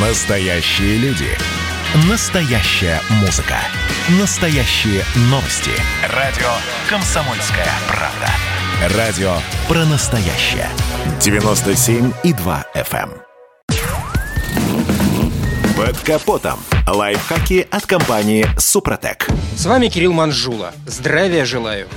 Настоящие люди. Настоящая музыка. Настоящие новости. Радио «Комсомольская правда». Радио про настоящее. 97,2 FM. эм. Под капотом. Лайфхаки от компании «Супротек». С вами Кирилл Манжула. Здравия желаю.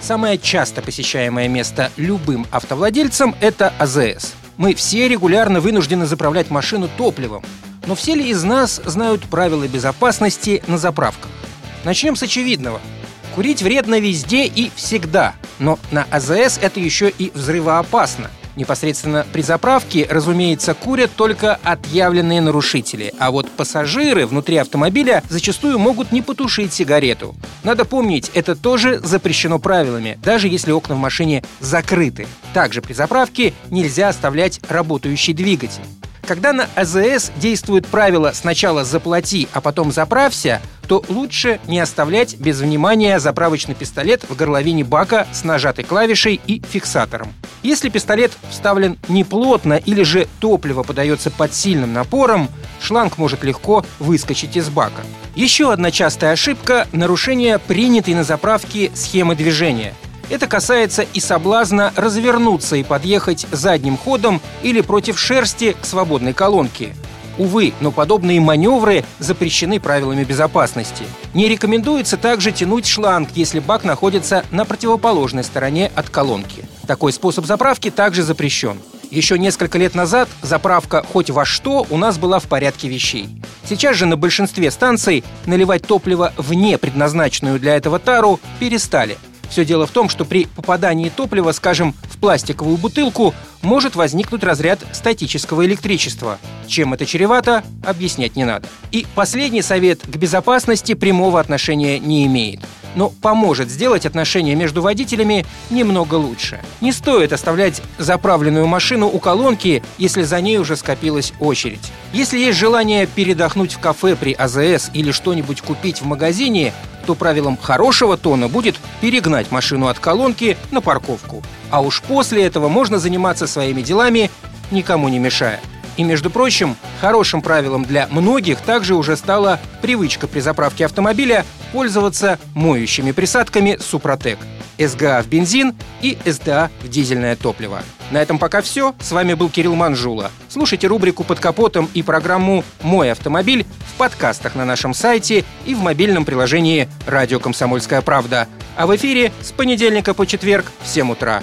Самое часто посещаемое место любым автовладельцам – это АЗС. Мы все регулярно вынуждены заправлять машину топливом. Но все ли из нас знают правила безопасности на заправках? Начнем с очевидного. Курить вредно везде и всегда. Но на АЗС это еще и взрывоопасно. Непосредственно при заправке, разумеется, курят только отъявленные нарушители, а вот пассажиры внутри автомобиля зачастую могут не потушить сигарету. Надо помнить, это тоже запрещено правилами, даже если окна в машине закрыты. Также при заправке нельзя оставлять работающий двигатель. Когда на АЗС действует правило «сначала заплати, а потом заправься», то лучше не оставлять без внимания заправочный пистолет в горловине бака с нажатой клавишей и фиксатором. Если пистолет вставлен неплотно или же топливо подается под сильным напором, шланг может легко выскочить из бака. Еще одна частая ошибка – нарушение принятой на заправке схемы движения – это касается и соблазна развернуться и подъехать задним ходом или против шерсти к свободной колонке. Увы, но подобные маневры запрещены правилами безопасности. Не рекомендуется также тянуть шланг, если бак находится на противоположной стороне от колонки. Такой способ заправки также запрещен. Еще несколько лет назад заправка хоть во что у нас была в порядке вещей. Сейчас же на большинстве станций наливать топливо вне предназначенную для этого тару перестали – все дело в том, что при попадании топлива, скажем, пластиковую бутылку, может возникнуть разряд статического электричества. Чем это чревато, объяснять не надо. И последний совет к безопасности прямого отношения не имеет но поможет сделать отношения между водителями немного лучше. Не стоит оставлять заправленную машину у колонки, если за ней уже скопилась очередь. Если есть желание передохнуть в кафе при АЗС или что-нибудь купить в магазине, то правилом хорошего тона будет перегнать машину от колонки на парковку. А уж после этого можно заниматься своими делами, никому не мешая. И, между прочим, хорошим правилом для многих также уже стала привычка при заправке автомобиля пользоваться моющими присадками «Супротек». СГА в бензин и СДА в дизельное топливо. На этом пока все. С вами был Кирилл Манжула. Слушайте рубрику «Под капотом» и программу «Мой автомобиль» в подкастах на нашем сайте и в мобильном приложении «Радио Комсомольская правда». А в эфире с понедельника по четверг в 7 утра.